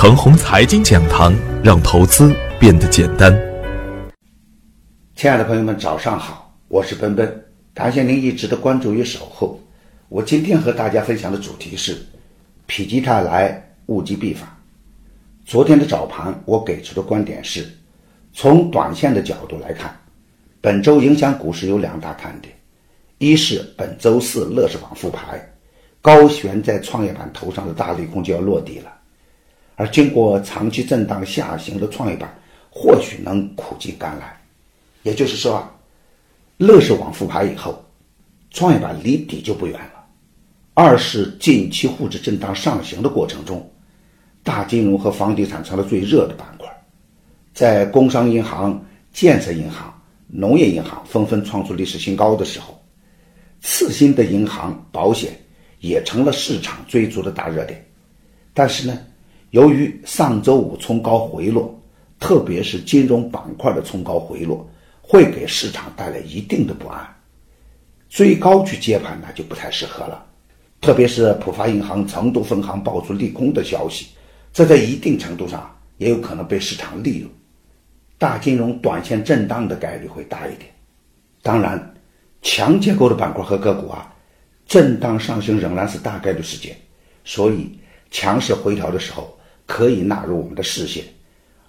程红财经讲堂，让投资变得简单。亲爱的朋友们，早上好，我是奔奔，感谢您一直的关注与守候。我今天和大家分享的主题是“否极泰来，物极必反”。昨天的早盘，我给出的观点是，从短线的角度来看，本周影响股市有两大看点：一是本周四乐视网复牌，高悬在创业板头上的大利空就要落地了，而经过长期震荡下行的创业板或许能苦尽甘来。也就是说啊，乐视网复牌以后，创业板离底就不远了。二是近期沪指震荡上行的过程中，大金融和房地产成了最热的板块，在工商银行、建设银行、农业银行纷纷创出历史新高的时候，次新的银行、保险也成了市场追逐的大热点。但是呢，由于上周五冲高回落，特别是金融板块的冲高回落。会给市场带来一定的不安，追高去接盘那就不太适合了。特别是浦发银行成都分行爆出利空的消息，这在一定程度上也有可能被市场利用，大金融短线震荡的概率会大一点。当然，强结构的板块和个股啊，震荡上行仍然是大概率事件，所以强势回调的时候可以纳入我们的视线。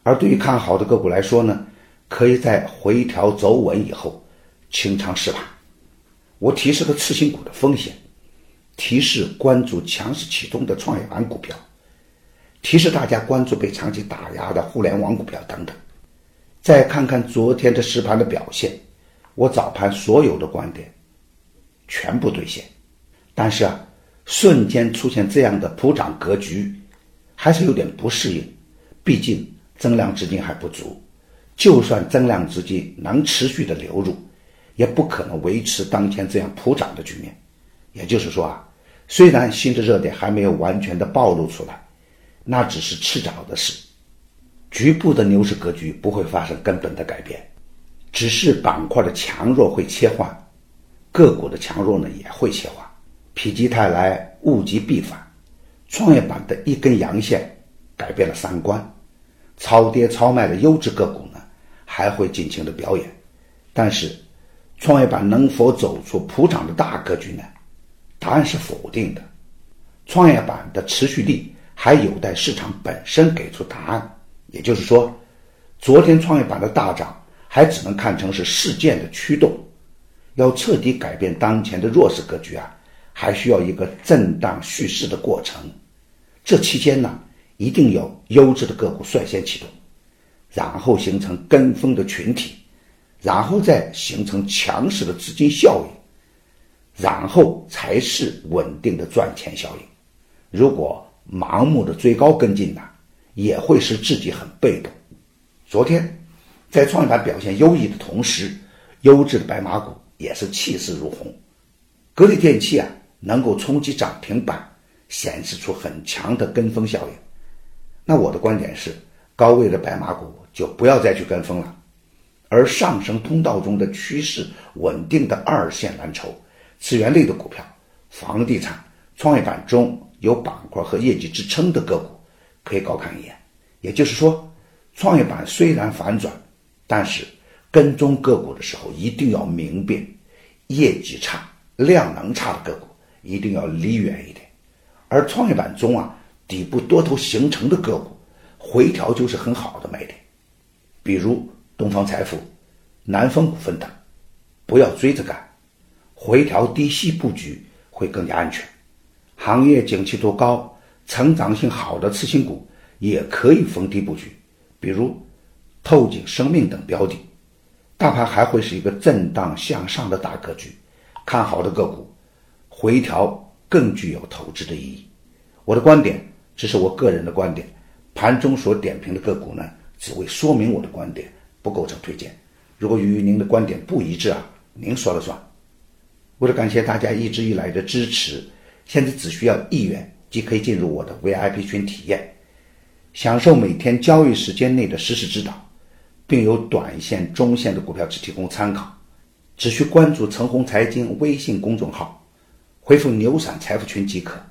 而对于看好的个股来说呢？可以在回调走稳以后清仓试盘。我提示了次新股的风险，提示关注强势启动的创业板股票，提示大家关注被长期打压的互联网股票等等。再看看昨天的实盘的表现，我早盘所有的观点全部兑现。但是啊，瞬间出现这样的普涨格局，还是有点不适应，毕竟增量资金还不足。就算增量资金能持续的流入，也不可能维持当前这样普涨的局面。也就是说啊，虽然新的热点还没有完全的暴露出来，那只是迟早的事。局部的牛市格局不会发生根本的改变，只是板块的强弱会切换，个股的强弱呢也会切换。否极泰来，物极必反。创业板的一根阳线改变了三观，超跌超卖的优质个股呢。还会尽情的表演，但是，创业板能否走出普涨的大格局呢？答案是否定的。创业板的持续力还有待市场本身给出答案。也就是说，昨天创业板的大涨还只能看成是事件的驱动，要彻底改变当前的弱势格局啊，还需要一个震荡蓄势的过程。这期间呢，一定有优质的个股率先启动。然后形成跟风的群体，然后再形成强势的资金效应，然后才是稳定的赚钱效应。如果盲目的追高跟进呢，也会使自己很被动。昨天，在创业板表现优异的同时，优质的白马股也是气势如虹。格力电器啊，能够冲击涨停板，显示出很强的跟风效应。那我的观点是，高位的白马股。就不要再去跟风了，而上升通道中的趋势稳定的二线蓝筹、资源类的股票、房地产、创业板中有板块和业绩支撑的个股，可以高看一眼。也就是说，创业板虽然反转，但是跟踪个股的时候一定要明辨，业绩差、量能差的个股一定要离远一点。而创业板中啊，底部多头形成的个股，回调就是很好的买点。比如东方财富、南方股份等，不要追着干，回调低吸布局会更加安全。行业景气度高、成长性好的次新股也可以逢低布局，比如透景生命等标的。大盘还会是一个震荡向上的大格局，看好的个股回调更具有投资的意义。我的观点只是我个人的观点，盘中所点评的个股呢？只为说明我的观点，不构成推荐。如果与您的观点不一致啊，您说了算。为了感谢大家一直以来的支持，现在只需要一元即可以进入我的 VIP 群体验，享受每天交易时间内的实时指导，并有短线、中线的股票只提供参考。只需关注“陈红财经”微信公众号，回复“牛散财富群”即可。